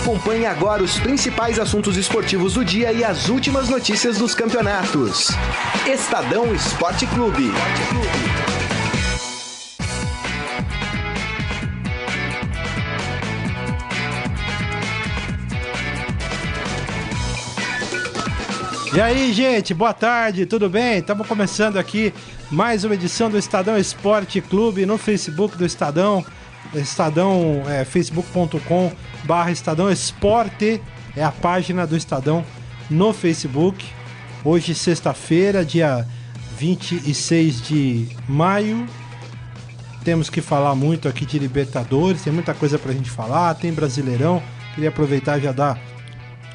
Acompanhe agora os principais assuntos esportivos do dia e as últimas notícias dos campeonatos. Estadão Esporte Clube. E aí, gente, boa tarde, tudo bem? Estamos começando aqui mais uma edição do Estadão Esporte Clube no Facebook do Estadão. Estadão, é, facebook.com barra Estadão Esporte é a página do Estadão no Facebook. Hoje, sexta-feira, dia 26 de maio. Temos que falar muito aqui de Libertadores, tem muita coisa pra gente falar, tem Brasileirão. Queria aproveitar e já dar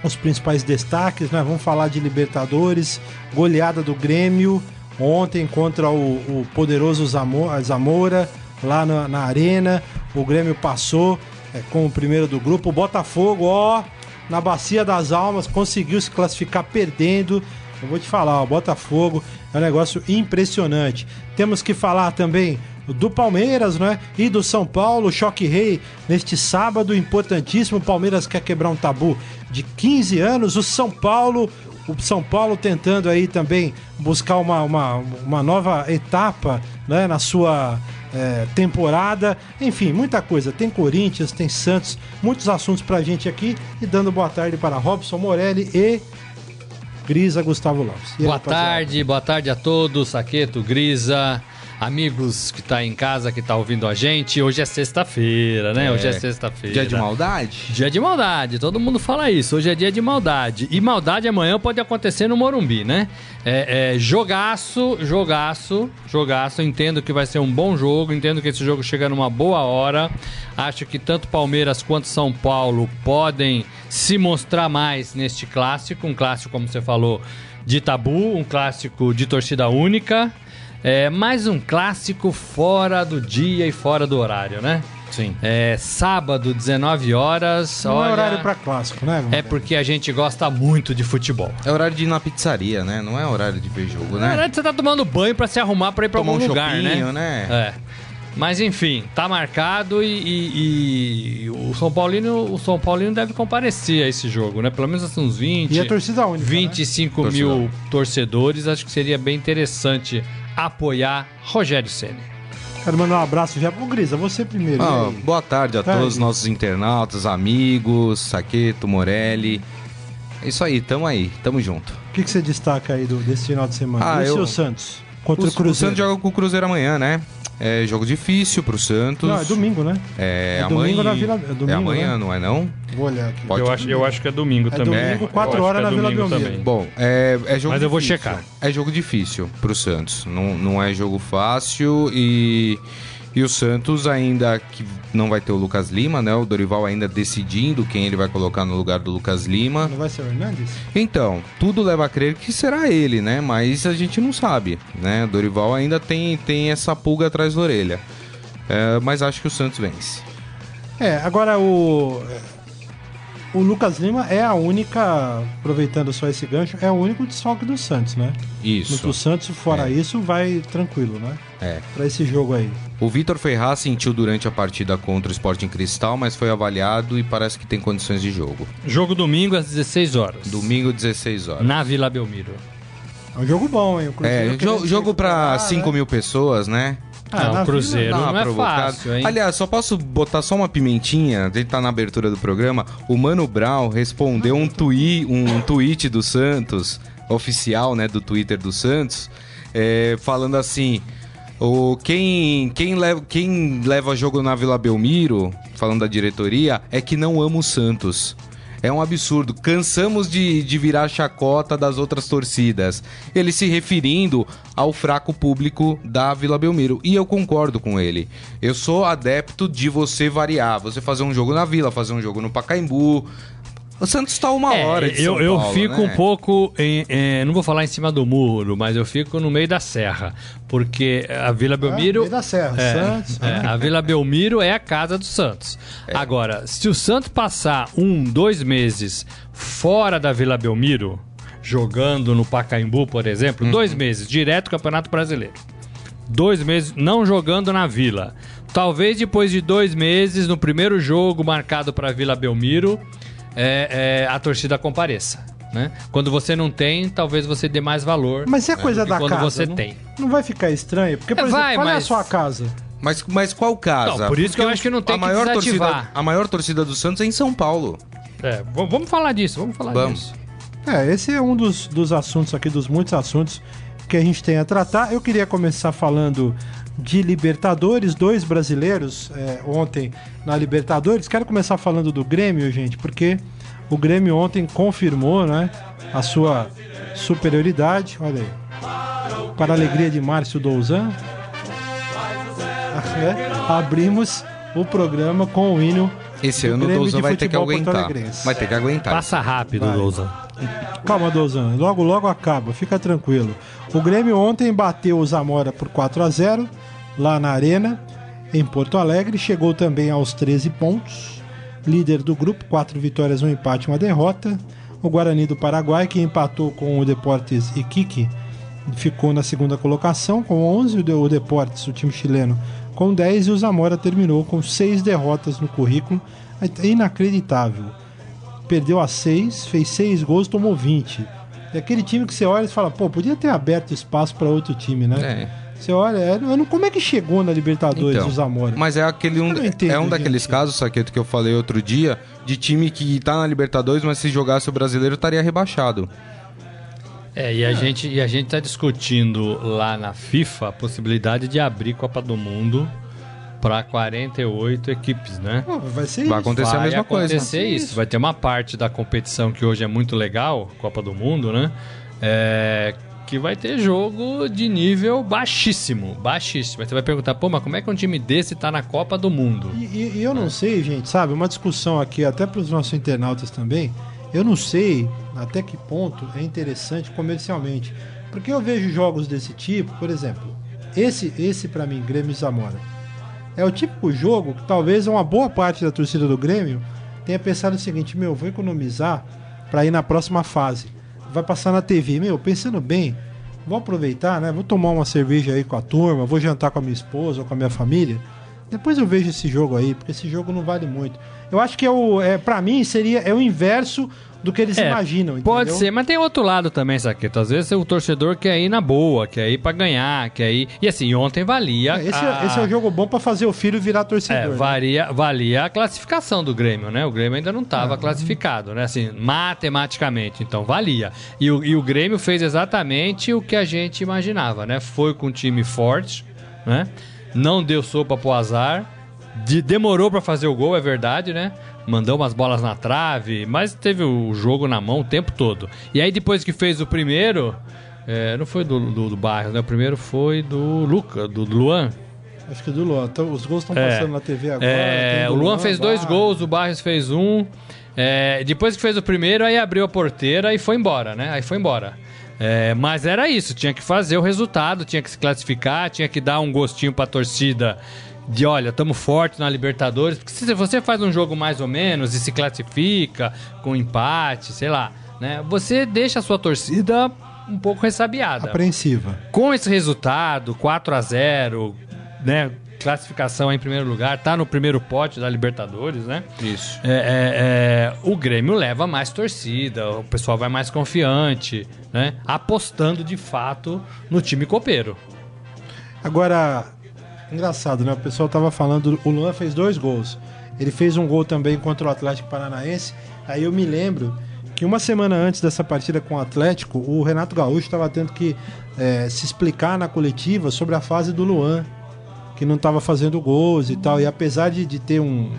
os principais destaques, né? Vamos falar de Libertadores, goleada do Grêmio ontem contra o, o poderoso Zamora lá na, na, Arena. O Grêmio passou é, como primeiro do grupo. O Botafogo, ó, na Bacia das Almas, conseguiu se classificar perdendo. Eu vou te falar, o Botafogo é um negócio impressionante. Temos que falar também do Palmeiras, né? E do São Paulo, choque rei neste sábado importantíssimo. O Palmeiras quer quebrar um tabu de 15 anos. O São Paulo, o São Paulo tentando aí também buscar uma, uma, uma nova etapa né, na sua é, temporada. Enfim, muita coisa. Tem Corinthians, tem Santos, muitos assuntos pra gente aqui. E dando boa tarde para Robson Morelli e Grisa Gustavo Lopes. Boa tarde, boa tarde a todos, Saqueto, Grisa amigos que tá em casa, que tá ouvindo a gente. Hoje é sexta-feira, né? É. Hoje é sexta-feira. Dia de maldade? Dia de maldade, todo mundo fala isso. Hoje é dia de maldade. E maldade amanhã pode acontecer no Morumbi, né? É, é, jogaço, jogaço, jogaço. Entendo que vai ser um bom jogo, entendo que esse jogo chega numa boa hora. Acho que tanto Palmeiras quanto São Paulo podem se mostrar mais neste clássico. Um clássico, como você falou, de tabu, um clássico de torcida única. É mais um clássico fora do dia e fora do horário, né? Sim. É sábado, 19 horas. Não é olha, é horário para clássico, né? É porque a gente gosta muito de futebol. É horário de ir na pizzaria, né? Não é horário de ver jogo, né? É horário de você tá tomando banho para se arrumar para ir para algum um lugar, né? né? É. Mas enfim, tá marcado e, e, e, o São Paulino, o São Paulino deve comparecer a esse jogo, né? Pelo menos assim, uns 20. E a torcida única, 25 né? mil torcedores. Acho que seria bem interessante apoiar Rogério Ceni. Quero mandar um abraço já pro Grisa, você primeiro. Ah, boa tarde a tá todos os nossos internautas, amigos, Saqueto, Morelli. É isso aí, tamo aí, tamo junto. O que, que você destaca aí do, desse final de semana? Ah, e eu... o Santos? Contra o, o Cruzeiro. O Santos joga com o Cruzeiro amanhã, né? É jogo difícil pro Santos. Não, é domingo, né? É, é amanhã, domingo na Vila é, domingo, é amanhã, né? não é não? Vou olhar aqui. Pode... Eu, acho, eu acho que é domingo é também. domingo, 4 horas é na Vila Belmiro. Bom, é, é jogo Mas eu vou checar. É jogo difícil pro Santos. Não, não é jogo fácil e e o Santos ainda que não vai ter o Lucas Lima, né? O Dorival ainda decidindo quem ele vai colocar no lugar do Lucas Lima. Não vai ser o Hernandes? Então, tudo leva a crer que será ele, né? Mas a gente não sabe, né? O Dorival ainda tem, tem essa pulga atrás da orelha. É, mas acho que o Santos vence. É, agora o o Lucas Lima é a única, aproveitando só esse gancho, é o único desfalque do Santos, né? Isso. O Santos, fora é. isso, vai tranquilo, né? É. Pra esse jogo aí. O Vitor Ferraz sentiu durante a partida contra o Sporting Cristal, mas foi avaliado e parece que tem condições de jogo. Jogo domingo às 16 horas. Domingo, 16 horas. Na Vila Belmiro. É um jogo bom, hein? O é, jogo, jogo pra 5 né? mil pessoas, né? Ah, não, o Cruzeiro não é fácil, hein? Aliás, só posso botar só uma pimentinha, ele tá na abertura do programa. O Mano Brown respondeu um, tui, um tweet do Santos, oficial, né, do Twitter do Santos, é, falando assim... O, quem, quem, leva, quem leva jogo na Vila Belmiro, falando da diretoria, é que não ama o Santos. É um absurdo. Cansamos de, de virar chacota das outras torcidas. Ele se referindo ao fraco público da Vila Belmiro. E eu concordo com ele. Eu sou adepto de você variar. Você fazer um jogo na Vila, fazer um jogo no Pacaembu, o Santos está uma é, hora de eu, São eu Paulo, fico né? um pouco, em, em, não vou falar em cima do muro, mas eu fico no meio da serra, porque a Vila Belmiro... É, meio da serra, é, Santos... É, a Vila Belmiro é a casa do Santos. É. Agora, se o Santos passar um, dois meses fora da Vila Belmiro, jogando no Pacaembu, por exemplo, uhum. dois meses, direto Campeonato Brasileiro. Dois meses não jogando na Vila. Talvez depois de dois meses, no primeiro jogo marcado para Vila Belmiro é, é, a torcida compareça. Né? Quando você não tem, talvez você dê mais valor. Mas se é coisa do que da quando casa, você não, tem. não vai ficar estranho? Porque, por É, exemplo, vai, qual é a mas- sua casa? Mas, mas qual casa? Não, por isso que eu Porque acho que não tem a que maior desativar. torcida, A maior torcida do Santos é em São Paulo. É, vamos falar disso, vamos falar Vamos. disso. É, esse é um dos, dos assuntos aqui, dos muitos assuntos que a gente tem a tratar. Eu queria começar falando de Libertadores, dois brasileiros é, ontem na Libertadores. Quero começar falando do Grêmio, gente, porque o Grêmio ontem confirmou né, a sua superioridade. Olha aí. Para a alegria de Márcio Douzan, né, abrimos o programa com o hino. Esse ano o Douzan vai ter que aguentar. Vai ter que aguentar. Passa rápido. Lousa. Calma, Dozan. Logo, logo acaba. Fica tranquilo. O Grêmio ontem bateu o Zamora por 4 a 0 lá na Arena, em Porto Alegre. Chegou também aos 13 pontos. Líder do grupo, 4 vitórias, um empate, uma derrota. O Guarani do Paraguai, que empatou com o Deportes Iquique, ficou na segunda colocação com 11. O De- O Deportes, o time chileno, com 10. E o Zamora terminou com 6 derrotas no currículo. É inacreditável perdeu a 6, fez 6 gols, tomou 20. É aquele time que você olha e fala, pô, podia ter aberto espaço para outro time, né? É. Você olha, é, eu não- como é que chegou na Libertadores Então, o Zamora? Mas é aquele um, é um daqueles gente. casos, Saqueto, que eu falei outro dia, de time que tá na Libertadores, mas se jogasse o brasileiro estaria rebaixado. É, e a, gente, e a gente tá discutindo lá na FIFA a possibilidade de abrir Copa do Mundo para 48 equipes, né? Vai ser Vai isso. acontecer a vai mesma coisa. acontecer isso. Vai ter uma parte da competição que hoje é muito legal, Copa do Mundo, né? É, que vai ter jogo de nível baixíssimo, baixíssimo. Aí você vai perguntar, pô, mas como é que um time desse tá na Copa do Mundo? E, e- e eu não sei, gente, sabe? Uma discussão aqui, até para os nossos internautas também. Eu não sei até que ponto é interessante comercialmente. Porque eu vejo jogos desse tipo, por exemplo, esse, esse para mim, Grêmio Zamora. É o típico jogo que talvez uma boa parte da torcida do Grêmio tenha pensado o seguinte: meu, vou economizar para ir na próxima fase. Vai passar na TV. Meu, pensando bem, vou aproveitar, né? Vou tomar uma cerveja aí com a turma, vou jantar com a minha esposa ou com a minha família. Depois eu vejo esse jogo aí, porque esse jogo não vale muito. Eu acho que é o, é, para mim seria é o inverso do que eles É, imaginam. Pode entendeu? ser, mas tem outro lado também, Saqueto. Às vezes o torcedor quer ir na boa, quer ir pra ganhar, quer ir. E assim, ontem valia. Esse, a- é, esse é o jogo bom para fazer o filho virar torcedor. É, né? varia, valia a classificação do Grêmio, né? O Grêmio ainda não estava classificado, né? Assim, matematicamente, então valia. E o, e o Grêmio fez exatamente o que a gente imaginava, né? Foi com um time forte, né? Não deu sopa pro azar. De- demorou para fazer o gol, é verdade, né? Mandou umas bolas na trave, mas teve o jogo na mão o tempo todo. E aí depois que fez o primeiro, é, não foi do, do, do Barros, né? O primeiro foi do Luca, do Luan, Acho que do Luan. Então, os gols estão É. passando na TV agora. é, o Luan fez dois gols, o Barros fez um. É, depois que fez o primeiro, aí abriu a porteira e foi embora, né? Aí foi embora. É, mas era isso, tinha que fazer o resultado, tinha que se classificar, tinha que dar um gostinho pra torcida de olha, estamos fortes na Libertadores. Porque se você faz um jogo mais ou menos e se classifica com empate, sei lá, né? Você deixa a sua torcida um pouco ressabiada Apreensiva. com esse resultado, 4 a 0 né? Classificação em primeiro lugar, tá no primeiro pote da Libertadores, né? Isso. É, é, é, o Grêmio leva mais torcida, o pessoal vai mais confiante, né? Apostando de fato no time copeiro. Agora, engraçado, né? O pessoal tava falando, o Luan fez dois gols. Ele fez um gol também contra o Atlético Paranaense. Aí eu me lembro que uma semana antes dessa partida com o Atlético, o Renato Gaúcho estava tendo que é, se explicar na coletiva sobre a fase do Luan, que não estava fazendo gols e tal. E apesar de, de ter um,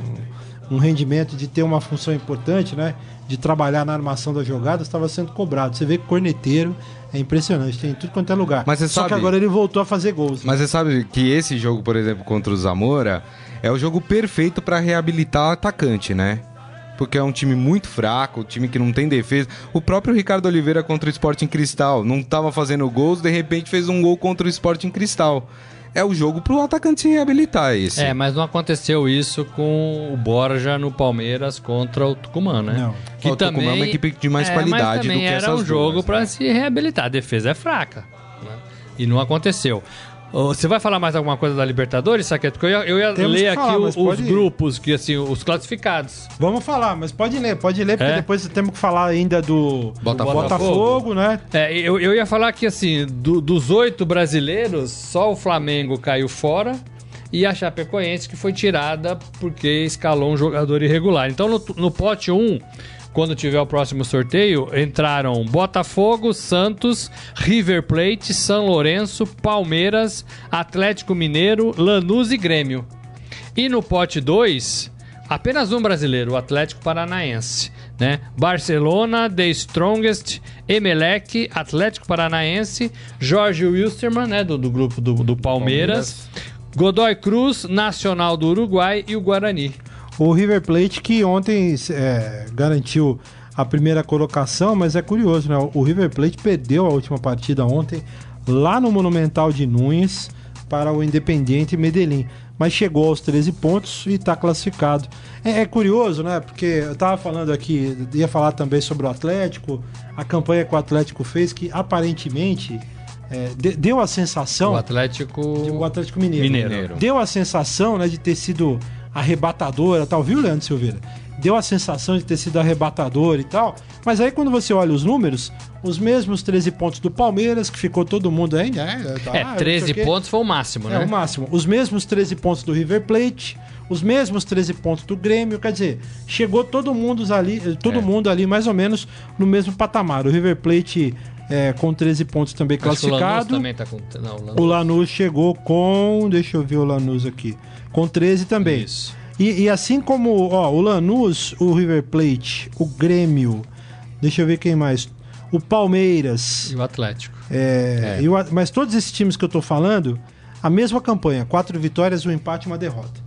um rendimento, de ter uma função importante, né? De trabalhar na armação das jogadas, estava sendo cobrado. Você vê que corneteiro é impressionante, tem em tudo quanto é lugar. Mas você Só que sabe- agora ele voltou a fazer gols. Mas você sabe que esse jogo, por exemplo, contra o Zamora, é o jogo perfeito pra reabilitar o atacante, né? Porque é um time muito fraco, um time que não tem defesa. O próprio Ricardo Oliveira contra o Sporting Cristal não tava fazendo gols, de repente fez um gol contra o Sporting Cristal. É o jogo pro atacante se reabilitar esse. É, mas não aconteceu isso com o Borja no Palmeiras contra o Tucumã, né? Não. Que O Tucumã é uma equipe de mais é, qualidade mas também do que era essas um jogo né? se reabilitar. A defesa é fraca. né? E não aconteceu. Você vai falar mais alguma coisa da Libertadores, Saqueto? Porque eu ia, eu ia ler aqui falar, o- mas os grupos, que assim, os classificados. Vamos falar, mas pode ler, pode ler, porque É? depois temos que falar ainda do Botafogo. Botafogo, né? É, eu, eu ia falar que, assim, do- dos oito brasileiros, só o Flamengo caiu fora e a Chapecoense que foi tirada porque escalou um jogador irregular. Então, no, no pote 1, quando tiver o próximo sorteio, entraram Botafogo, Santos, River Plate, São Lourenço, Palmeiras, Atlético Mineiro, Lanús e Grêmio. E no pote 2, apenas um brasileiro, o Atlético Paranaense. Né? Barcelona, The Strongest, Emelec, Atlético Paranaense, Jorge Wilstermann, né? do, do grupo do, do Palmeiras, Godoy Cruz, Nacional do Uruguai e o Guarani. O River Plate que ontem é, garantiu a primeira colocação, mas é curioso, né? O River Plate perdeu a última partida ontem lá no Monumental de Nunes para o Independiente Medellín. Mas chegou aos 13 pontos e está classificado. É, é curioso, né? Porque eu tava falando aqui, ia falar também sobre o Atlético, a campanha que o Atlético fez, que aparentemente é, de- deu a sensação. O Atlético. O Atlético Mineiro. Mineiro. Deu a sensação né, de ter sido arrebatadora tal, viu, Leandro Silveira? Deu a sensação de ter sido arrebatador e tal. Mas aí quando você olha os números, os mesmos 13 pontos do Palmeiras, que ficou todo mundo aí, né? tá, É, não 13 sei o quê. pontos foi o máximo, É né? o máximo. Os mesmos 13 pontos do River Plate, os mesmos 13 pontos do Grêmio, quer dizer, chegou todo mundo ali, todo É. mundo ali mais ou menos no mesmo patamar. O River Plate é, com 13 pontos também Acho que o Lanús classificado. também tá com. Não, o Lanús. O Lanús chegou com. Deixa eu ver o Lanús aqui. Com 13 também. Isso. E, e assim como ó, o Lanús, o River Plate, o Grêmio. Deixa eu ver quem mais. O Palmeiras. E o Atlético. é, e o mas todos esses times que eu tô falando, a mesma campanha: quatro vitórias, um empate e uma derrota.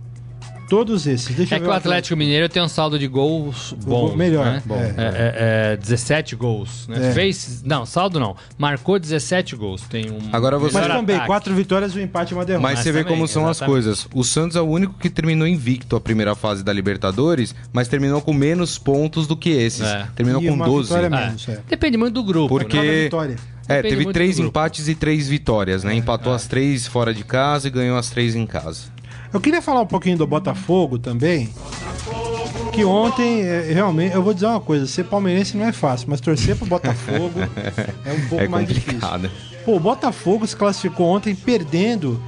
Todos esses. Deixa É eu que o Atlético Mineiro tem um saldo de gols bom. melhor, Né? bom. É, é, é, 17 gols. Né? É. Fez. Não, saldo não. Marcou 17 gols. Tem um. Agora você- Mas também, ataque. quatro vitórias, um empate e uma derrota. Mas, Mas você vê também, como são as exatamente. coisas. O Santos é o único que terminou invicto a primeira fase da Libertadores, mas terminou com menos pontos do que esses. É. Terminou E com uma 12. vitória É. menos, é. Depende muito do grupo. Porque- né? É, Depende teve três empates e três vitórias, né? Empatou é. as três fora de casa e ganhou as três em casa. Eu queria falar um pouquinho do Botafogo também. Que ontem, é, realmente, eu vou dizer uma coisa: ser palmeirense não é fácil, mas torcer pro Botafogo é um pouco é mais difícil. complicado. Pô, o Botafogo se classificou ontem perdendo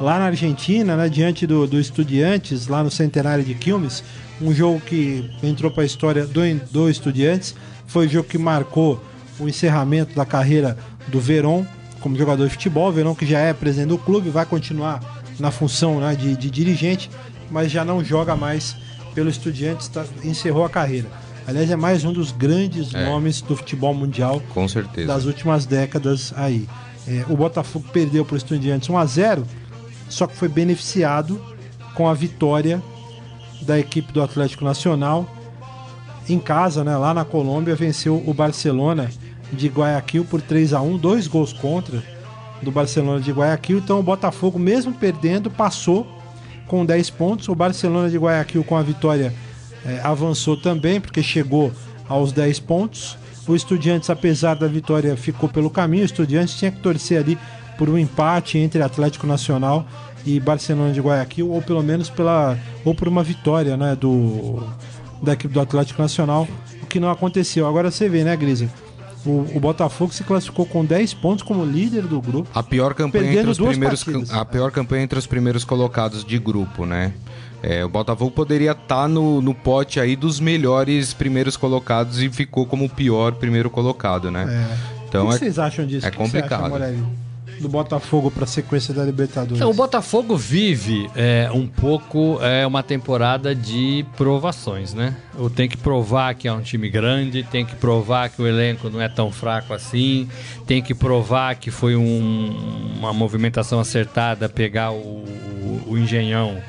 lá na Argentina, né, diante do, do Estudiantes, lá no Centenário de Quilmes. Um jogo que entrou para a história do, do Estudiantes. Foi o jogo que marcou o encerramento da carreira do Verón como jogador de futebol. Verón que já é presidente do clube, vai continuar na função né, de, de dirigente, mas já não joga mais pelo Estudiantes, tá- encerrou a carreira. Aliás, é mais um dos grandes É. nomes do futebol mundial Com certeza. das últimas décadas aí. É, o Botafogo perdeu para o Estudiantes 1 a 0 só que foi beneficiado com a vitória da equipe do Atlético Nacional em casa, né, lá na Colômbia, venceu o Barcelona de Guayaquil por 3 a 1 dois gols contra do Barcelona de Guayaquil. Então o Botafogo, mesmo perdendo, passou com 10 pontos. O Barcelona de Guayaquil, com a vitória, eh, avançou também, porque chegou aos 10 pontos. O Estudiantes, apesar da vitória, ficou pelo caminho. O Estudiantes tinha que torcer ali por um empate entre Atlético Nacional e Barcelona de Guayaquil, ou pelo menos pela ou por uma vitória, né, do da equipe do Atlético Nacional, o que não aconteceu. Agora você vê, né, Grisa? O, o Botafogo se classificou com 10 pontos como líder do grupo. A pior campanha entre os primeiros partidas. a pior campanha entre os primeiros colocados de grupo, né? É, o Botafogo poderia estar no, no pote aí dos melhores primeiros colocados e ficou como o pior primeiro colocado, né? É. Então o que é, vocês acham disso? é que complicado. Do Botafogo para a sequência da Libertadores? Então, o Botafogo vive é, um pouco é, uma temporada de provações, né? Tem que provar que é um time grande, tem que provar que o elenco não é tão fraco assim, tem que provar que foi um- uma movimentação acertada pegar o, o- o Engenhão.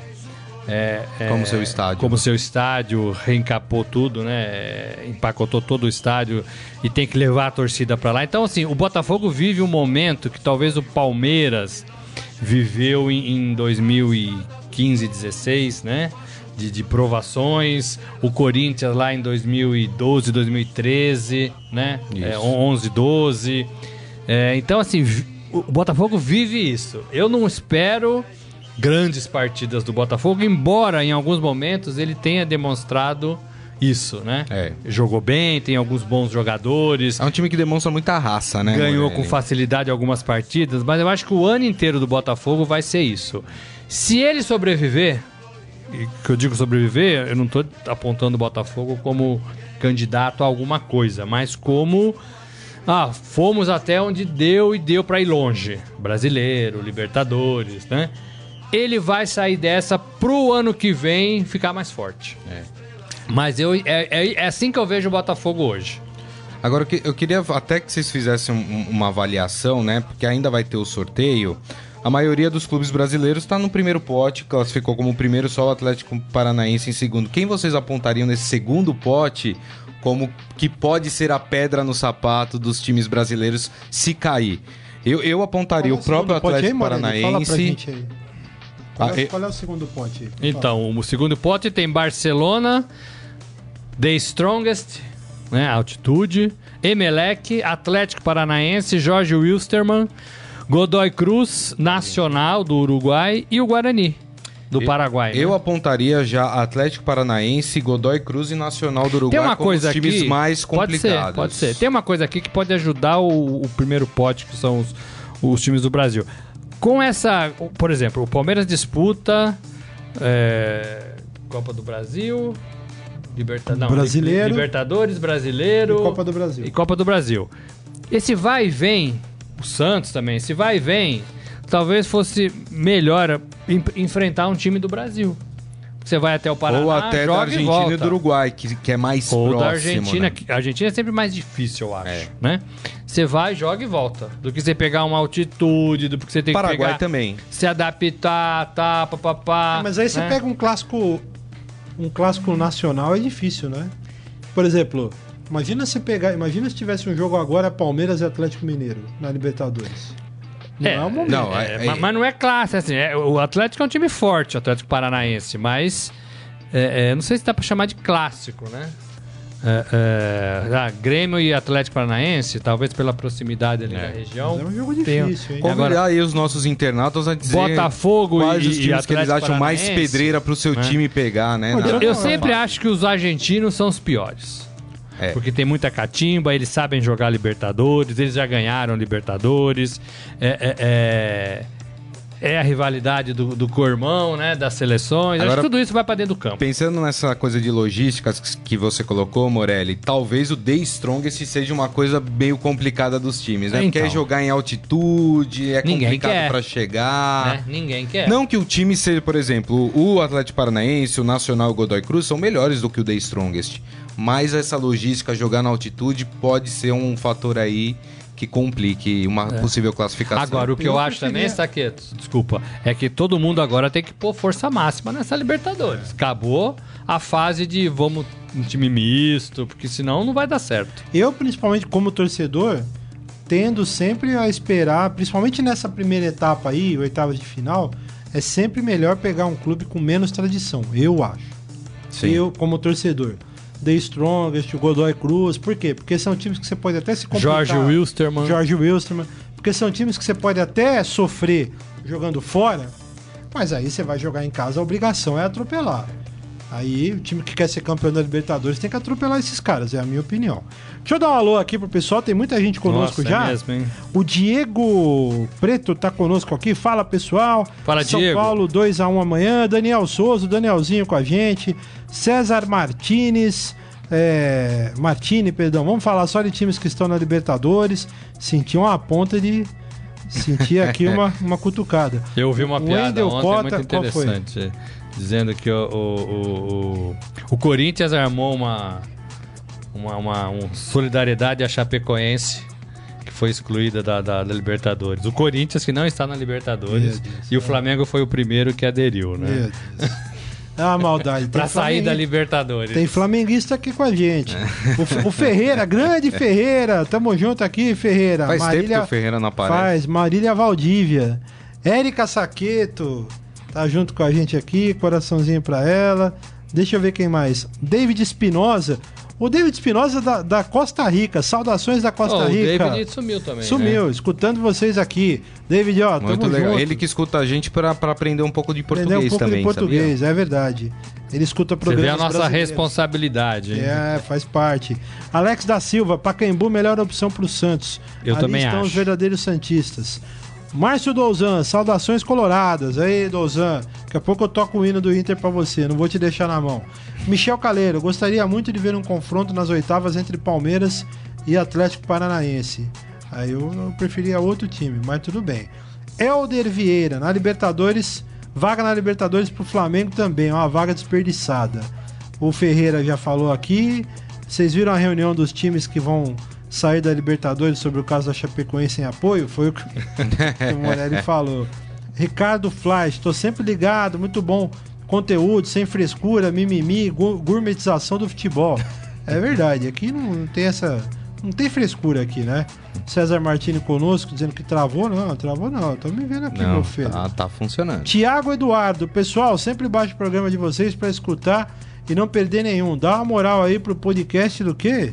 É, é, Como seu estádio. Como seu estádio, reencapou tudo, né? É, Empacotou todo o estádio e tem que levar a torcida pra lá. Então, assim, o Botafogo vive um momento que talvez o Palmeiras viveu em, em 2015, 16, né? De, de provações. O Corinthians lá em 2012, 2013, né? É, Isso. 11, 12. É, então, assim, o Botafogo vive isso. Eu não espero grandes partidas do Botafogo, embora em alguns momentos ele tenha demonstrado isso, né? É. Jogou bem, tem alguns bons jogadores, É um time que demonstra muita raça, né? ganhou com facilidade algumas partidas, mas eu acho que o ano inteiro do Botafogo vai ser isso. Se ele sobreviver, e que eu digo sobreviver, eu não tô apontando o Botafogo como candidato a alguma coisa, mas como ah, fomos até onde deu e deu pra ir longe. Brasileiro, Libertadores, né? Ele vai sair dessa pro ano que vem ficar mais forte. Mas eu, é, é- é assim que eu vejo o Botafogo hoje. Agora, eu que- eu queria até que vocês fizessem um- uma avaliação, né? Porque ainda vai ter o sorteio. A maioria dos clubes brasileiros está no primeiro pote, classificou como primeiro só o Atlético Paranaense em segundo. Quem vocês apontariam nesse segundo pote como que pode ser a pedra no sapato dos times brasileiros se cair? Eu, eu apontaria o próprio aí, Atlético? Fala pra Paranaense. Qual, Ah, é, qual é o segundo ponte aí? Então, o segundo pote tem Barcelona, The Strongest, né, Altitude, Emelec, Atlético Paranaense, Jorge Wilstermann, Godoy Cruz, Nacional do Uruguai e o Guarani do Paraguai. Eu né? apontaria já Atlético Paranaense, Godoy Cruz e Nacional do Uruguai Tem uma como coisa os times aqui, mais pode complicados. ser, pode ser. Tem uma coisa aqui que pode ajudar o, o primeiro pote, que são os, os times do Brasil. Com essa, por exemplo, o Palmeiras disputa é, Copa do Brasil, Liberta, não, Brasileiro. Libertadores, Brasileiro E Copa do Brasil. e Copa do Brasil. Esse vai e vem, o Santos também, esse vai e vem, talvez fosse melhor enfrentar um time do Brasil. Você vai até o Paraná, Ou até da joga e Argentina volta. e do Uruguai, que, que é mais Ou próximo. da Argentina. né? que- A Argentina é sempre mais difícil, eu acho. É. Né? Você vai, joga e volta. Do que você pegar uma altitude, do que você tem que Paraguai pegar. também. Se adaptar, tá, papapá. Mas aí você né? pega um clássico. Um clássico nacional é difícil, né? Por exemplo, imagina se pegar. Imagina se tivesse um jogo agora Palmeiras e Atlético Mineiro na Libertadores. Não é, É, o momento. não, É, é- mas, mas não é classe, assim. é- o Atlético é um time forte, o Atlético Paranaense, mas. é, é, não sei se dá pra chamar de clássico, né? É, é, ah, Grêmio e Atlético Paranaense, talvez pela proximidade ali É. da região. Mas é um jogo difícil, hein? Agora- Convidar aí os nossos internautas a dizer Botafogo quais e, os e times que eles Atlético acham mais pedreira pro seu né? time pegar, né? Eu- Eu sempre é. acho que os argentinos são os piores. É. Porque tem muita catimba, eles sabem jogar Libertadores, eles já ganharam Libertadores. É, é- é- é a rivalidade do, do cormão, né? Das seleções. acho Agora- que tudo isso vai pra dentro do campo. Pensando nessa coisa de logística que você colocou, Morelli, talvez o The Strongest seja uma coisa meio complicada dos times, né? É, Porque é então. jogar em altitude, é Ninguém complicado pra chegar. né? Ninguém quer. Não que o time seja, por exemplo, o Atlético Paranaense, o Nacional e o Godoy Cruz são melhores do que o The Strongest. Mas essa logística, jogar na altitude, pode ser um fator aí que complique uma possível classificação. Agora, o que Eu eu acho preferia- também, Saqueto, desculpa, é que todo mundo agora tem que pôr força máxima nessa Libertadores. Acabou a fase de vamos um time misto, porque senão não vai dar certo. Eu, principalmente como torcedor, tendo sempre a esperar, principalmente nessa primeira etapa aí, oitavas de final, é sempre melhor pegar um clube com menos tradição, eu acho. Sim. Eu, como torcedor. The Strongest, o Godoy Cruz, por quê? Porque são times que você pode até se complicar. Jorge Wilstermann. Jorge Wilstermann. Porque são times que você pode até sofrer jogando fora, mas aí você vai jogar em casa, a obrigação é atropelar. Aí o time que quer ser campeão da Libertadores tem que atropelar esses caras, é a minha opinião. Deixa eu dar um alô aqui pro pessoal, tem muita gente conosco Nossa, é já. mesmo, hein? O Diego Preto tá conosco aqui. Fala, pessoal. Fala, São Diego. Paulo 2x1 amanhã. Daniel Souza, Danielzinho com a gente. César Martinez. É, Martini, perdão. Vamos falar só de times que estão na Libertadores. Senti uma ponta de. Senti aqui uma, uma cutucada. Eu ouvi uma O piada Wendel ontem Cota, muito interessante. Dizendo que o, o, o, o- Corinthians armou uma, uma, uma um solidariedade à Chapecoense, que foi excluída da, da- da Libertadores. O Corinthians, que não está na Libertadores, Meu Deus. e o Flamengo foi o primeiro que aderiu, Meu né? Deus. É uma maldade. Pra sair da Libertadores. Tem flamenguista aqui com a gente. O, F- o Ferreira, grande Ferreira. Tamo junto aqui, Ferreira. Faz tempo que o Ferreira não aparece. Faz, Marília Valdívia. Érica Saqueto tá junto com a gente aqui, coraçãozinho pra ela. Deixa eu ver quem mais. David Espinosa. O David Espinosa da, da Costa Rica. Saudações da Costa Oh, o Rica. David sumiu também. Sumiu, né? escutando vocês aqui. David, ó, Muito tamo legal. junto. Ele que escuta a gente pra, pra aprender um pouco de português um pouco também, de português, é verdade. Ele escuta Você vê programas a nossa responsabilidade. hein? É, faz parte. Alex da Silva, Pacaembu, melhor opção pro Santos. Eu Ali também estão os acho. verdadeiros Santistas. Márcio Douzan, saudações coloradas. Aí, Douzan, daqui a pouco eu toco o hino do Inter pra você, não vou te deixar na mão. Michel Caleiro, gostaria muito de ver um confronto nas oitavas entre Palmeiras e Atlético Paranaense. Aí eu, eu preferia outro time, mas tudo bem. Helder Vieira, na Libertadores, vaga na Libertadores pro Flamengo também, é uma vaga desperdiçada. O Ferreira já falou aqui. Vocês viram a reunião dos times que vão sair da Libertadores sobre o caso da Chapecoense em apoio? Foi o que o Morelli falou. Ricardo Flash, estou sempre ligado, muito bom conteúdo, sem frescura, mimimi, gourmetização do futebol. É verdade, aqui não, não tem essa. Não tem frescura aqui, né? César Martini conosco, dizendo que travou. Não, travou não. Tô me vendo aqui, Não, meu filho. tá, tá funcionando. Tiago Eduardo, pessoal, sempre baixo o programa de vocês para escutar e não perder nenhum. Dá uma moral aí pro podcast do quê?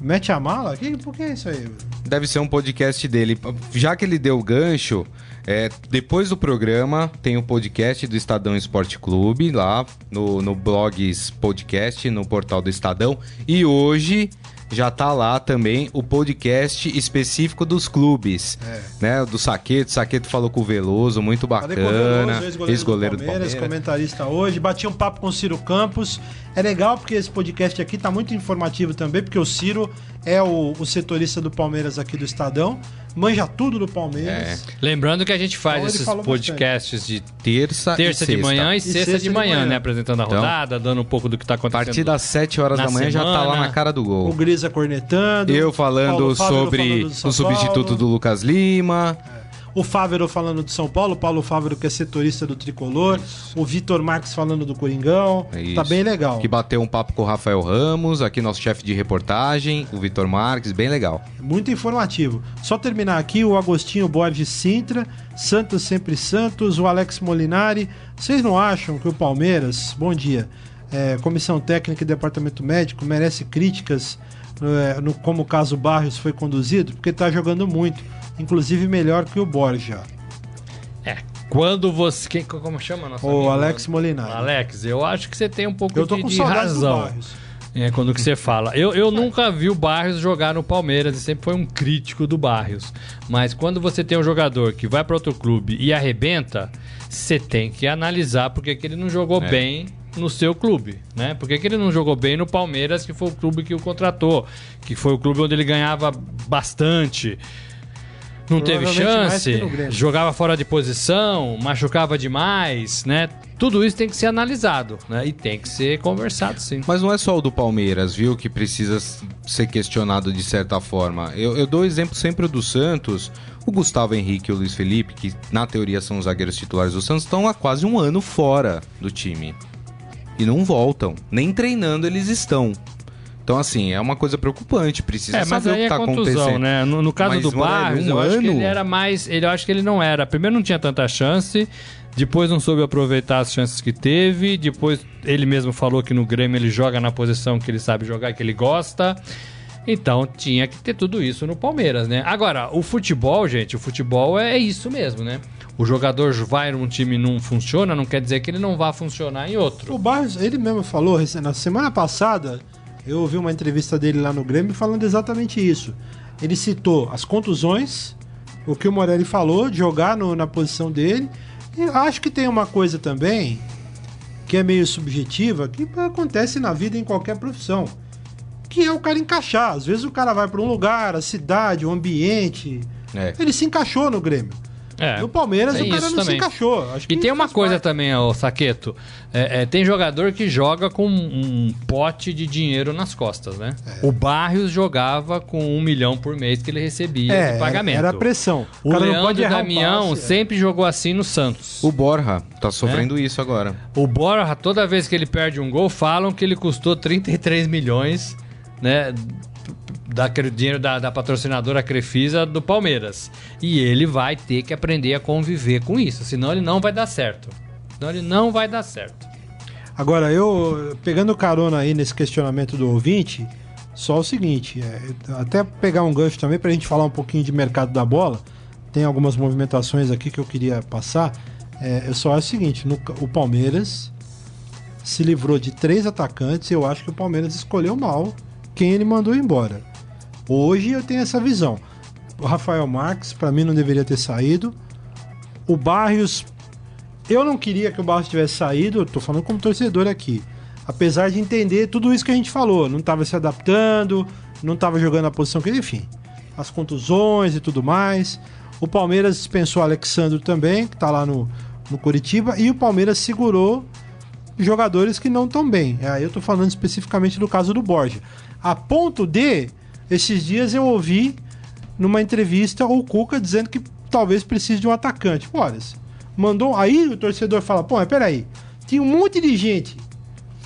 Mete a mala? Que, por que é isso aí? Deve ser um podcast dele. Já que ele deu o gancho, é, depois do programa tem o podcast do Estadão Esporte Clube, lá no, no blogs podcast, no portal do Estadão. E hoje já tá lá também o podcast específico dos clubes, né? Do Saqueto. Saqueto falou com o Veloso, muito bacana. Ex-goleiro Ex-goleiro do do Palmeiras. comentarista hoje. Bati um papo com o Ciro Campos. É legal porque esse podcast aqui tá muito informativo também, porque o Ciro é o, o setorista do Palmeiras aqui do Estadão. Manja tudo do Palmeiras. Lembrando que a gente faz Então esses podcasts de Terça, terça e de sexta. manhã e, sexta, de manhã, né? Apresentando a Então, rodada, dando um pouco do que tá A acontecendo. partir das 7 horas da manhã já tá lá semana. na cara do O gol. Grisa cornetando. Eu falando sobre falando do o substituto do Lucas Lima. O Fávero falando de São Paulo, o Paulo Fávero que é setorista do Tricolor, o Vitor Marques falando do Coringão. É Tá isso. bem legal. Que bateu um papo com o Rafael Ramos, aqui nosso chefe de reportagem, o Vitor Marques, bem legal. Muito informativo. Só terminar aqui o Agostinho Borges Sintra, Santos sempre Santos, o Alex Molinari. Vocês não acham que o Palmeiras, bom dia, é, comissão técnica e departamento médico merece críticas é, no como o caso Barrios foi conduzido? Porque tá jogando muito, inclusive melhor que o Borja. É, quando você. Quem, como chama nosso O amigo? Alex Molinari. Alex, eu acho que você tem um pouco Eu tô de, com de razão. É, quando que você fala. Eu, eu nunca vi o Barrios jogar no Palmeiras e sempre foi um crítico do Barrios. Mas quando você tem um jogador que vai para outro clube e arrebenta, você tem que analisar porque que ele não jogou É. bem no seu clube, né? Por que que ele não jogou bem no Palmeiras, que foi o clube que o contratou, que foi o clube onde ele ganhava bastante. Não teve chance, jogava fora de posição, machucava demais, né? Tudo isso tem que ser analisado, né? E tem que ser conversado, sim. Mas não é só o do Palmeiras, viu, que precisa ser questionado de certa forma. Eu, eu dou exemplo sempre do Santos. O Gustavo Henrique e o Luiz Felipe, que na teoria são os zagueiros titulares do Santos, estão há quase um ano fora do time. E não voltam. Nem treinando eles estão. Então, assim, é uma coisa preocupante. Precisa É, mas saber o que é tá contusão, acontecendo. né? No, no caso Mas, do Morelli, Barros, um eu acho que ano? ele era mais. Ele, eu acho que ele não era. Primeiro não tinha tanta chance, depois não soube aproveitar as chances que teve, depois ele mesmo falou que no Grêmio ele joga na posição que ele sabe jogar, que ele gosta. Então tinha que ter tudo isso no Palmeiras, né? Agora, o futebol, gente, o futebol é, é isso mesmo, né? O jogador vai num time e não funciona, não quer dizer que ele não vá funcionar em outro. O Barros, ele mesmo falou, na semana passada, eu ouvi uma entrevista dele lá no Grêmio falando exatamente isso. Ele citou as contusões, o que o Morelli falou, de jogar no- na posição dele. E acho que tem uma coisa também que é meio subjetiva, que acontece na vida em qualquer profissão. Que é o cara encaixar. Às vezes o cara vai para um lugar, a cidade, o ambiente. É. Ele se encaixou no Grêmio. É. No Palmeiras Tem o cara não também. se encaixou. Acho E que tem uma coisa parte. também, ô Saqueto. É, é, tem jogador que joga com um pote de dinheiro nas costas, né? É. O Barrios jogava com um milhão por mês que ele recebia É, de pagamento. era a pressão. O não Leandro um Damião é. sempre jogou assim no Santos. O Borja tá É. sofrendo isso agora. O Borja, toda vez que ele perde um gol, falam que ele custou 33 milhões, né? Daquele dinheiro da, da patrocinadora Crefisa do Palmeiras. E ele vai ter que aprender a conviver com isso, senão ele não vai dar certo. Senão ele não vai dar certo. Agora, eu, pegando carona aí nesse questionamento do ouvinte, só o seguinte, é, até pegar um gancho também pra gente falar um pouquinho de mercado da bola, tem algumas movimentações aqui que eu queria passar. É, eu só acho o seguinte, no, o Palmeiras se livrou de três atacantes e eu acho que o Palmeiras escolheu mal quem ele mandou embora. Hoje eu tenho essa visão. O Rafael Marques, para mim, não deveria ter saído. O Barrios, eu não queria que o Barrios tivesse saído, eu tô falando como torcedor aqui. Apesar de entender tudo isso que a gente falou, não estava se adaptando, não estava jogando a posição que ele, enfim, as contusões e tudo mais. O Palmeiras dispensou o Alexandre também, que está lá no, no Curitiba, e o Palmeiras segurou jogadores que não estão bem. Aí eu tô falando especificamente do caso do Borja. A ponto de, esses dias eu ouvi numa entrevista o Cuca dizendo que talvez precise de um atacante. Olha, mandou. Aí o torcedor fala: pô, mas peraí, tinha um monte de gente,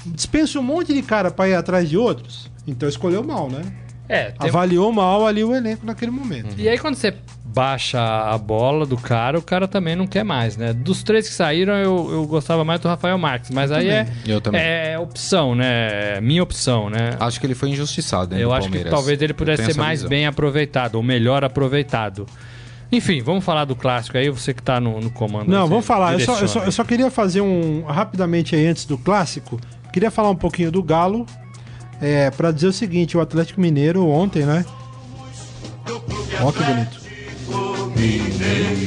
dispensa um monte de cara para ir atrás de outros. Então escolheu mal, né? É, tem- Avaliou mal ali o elenco naquele momento. E aí quando você baixa a bola do cara, o cara também não quer mais, né? Dos três que saíram, eu, eu gostava mais do Rafael Marques, mas aí é, Eu também. é opção, né? É Minha opção, né? Acho que ele foi injustiçado. né, eu acho que Palmeiras. talvez ele pudesse ser mais visão. bem aproveitado, ou melhor aproveitado. Enfim, vamos falar do clássico aí, você que tá no, no comando. Não, vamos falar. Eu só, eu, só, eu só queria fazer um. Rapidamente aí antes do clássico. Queria falar um pouquinho do Galo. É, para dizer o seguinte: o Atlético Mineiro ontem, né? Ó que bonito.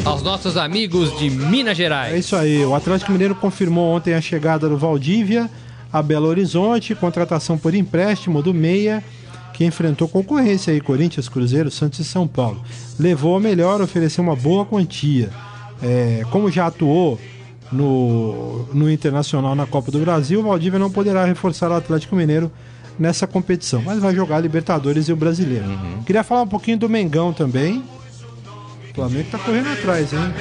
Aos nossos amigos de Minas É Gerais. isso aí. O Atlético Mineiro confirmou ontem a chegada do Valdívia a Belo Horizonte, contratação por empréstimo do Meia, que enfrentou concorrência aí, Corinthians, Cruzeiro, Santos e São Paulo. Levou a melhor, ofereceu uma boa quantia. É, como já atuou no, no Internacional na Copa do Brasil, o Valdívia não poderá reforçar o Atlético Mineiro nessa competição, mas vai jogar Libertadores e o Brasileiro. Queria falar um pouquinho do Mengão também. O Flamengo tá correndo atrás, hein?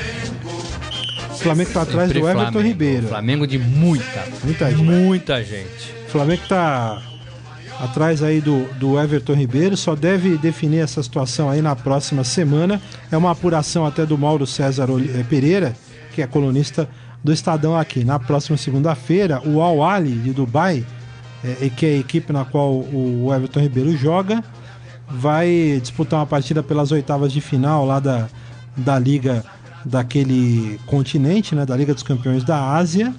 O Flamengo tá atrás do Sempre Everton Flamengo. Ribeiro. Flamengo de muita, Muita gente. muita gente. O Flamengo tá atrás aí do, do Everton Ribeiro, só deve definir essa situação aí na próxima semana. É uma apuração até do Mauro César eh, Pereira, que é colunista do Estadão aqui. Na próxima segunda-feira, o Al Ali de Dubai, eh, que é a equipe na qual o Everton Ribeiro joga, vai disputar uma partida pelas oitavas de final lá da, da liga daquele continente, né, da Liga dos Campeões da Ásia.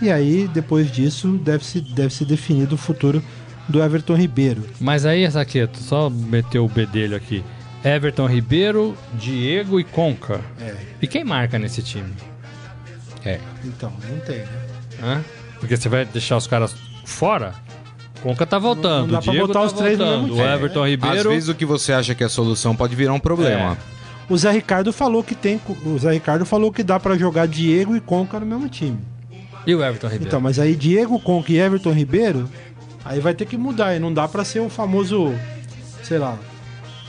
E aí, depois disso, deve se deve ser definido o futuro do Everton Ribeiro. Mas aí, Saqueto, só meter o bedelho aqui. Everton Ribeiro, Diego e Conca. É. E quem marca nesse time? É. Então, não tem, né? Hã? Porque você vai deixar os caras fora? Conca tá voltando, não dá o pra Diego botar tá os três no voltando, mesmo o Everton Às Ribeiro... vezes o que você acha que é a solução pode virar um problema. O Zé Ricardo falou que tem. O Zé Ricardo falou que dá pra jogar Diego e Conca no mesmo time. E o Everton Ribeiro? Então, mas aí Diego, Conca e Everton Ribeiro, aí vai ter que mudar. E não dá pra ser o famoso, sei lá,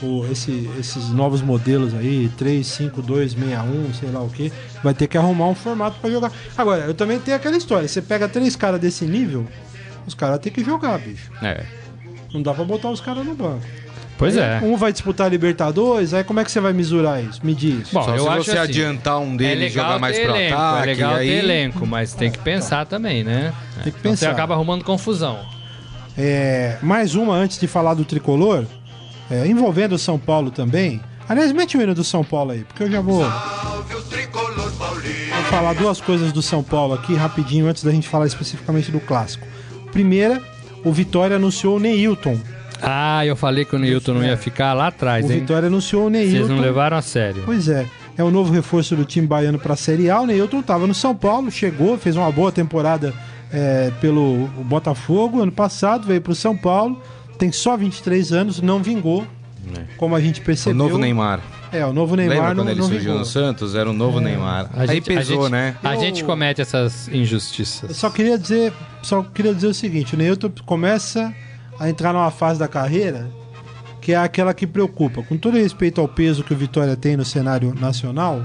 o, esse- esses novos modelos aí, 3, 5, 2, 61, sei lá o que. Vai ter que arrumar um formato pra jogar. Agora, eu também tenho aquela história: você pega três caras desse nível, os caras têm que jogar, bicho. É. Não dá pra botar os caras no banco. Pois é. Um vai disputar a Libertadores, aí como é que você vai mesurar isso? Medir isso? Bom, Só eu se acho você assim, adiantar um deles e jogar mais pro elenco, ataque, É legal aí... ter elenco, mas tem que pensar também, né? Tem que Então Você pensar. acaba arrumando confusão. É, mais uma antes de falar do tricolor, é, envolvendo o São Paulo também. Aliás, mete o hino do São Paulo aí, porque eu já vou, vou falar duas coisas do São Paulo aqui rapidinho antes da gente falar especificamente do clássico. Primeira, o Vitória anunciou o Neilton. Ah, eu falei que o Neilton não ia ficar lá atrás, O hein? Vitória anunciou o Neilton. Vocês não levaram a sério. Pois é. É o novo reforço do time baiano para a Série A. O Neilton estava no São Paulo, chegou, fez uma boa temporada é, pelo Botafogo ano passado, veio para o São Paulo. Tem só 23 anos, não vingou, como a gente O percebeu. novo Neymar. É, o novo Neymar Lembra não, quando ele não surgiu vingou. no Santos? Era o novo Neymar. A Aí gente- a pesou, gente- né? A Eu- gente comete essas Eu injustiças. só queria dizer, só queria dizer o seguinte, o Neilton começa a entrar numa fase da carreira que é aquela que preocupa. Com todo respeito ao peso que o Vitória tem no cenário nacional,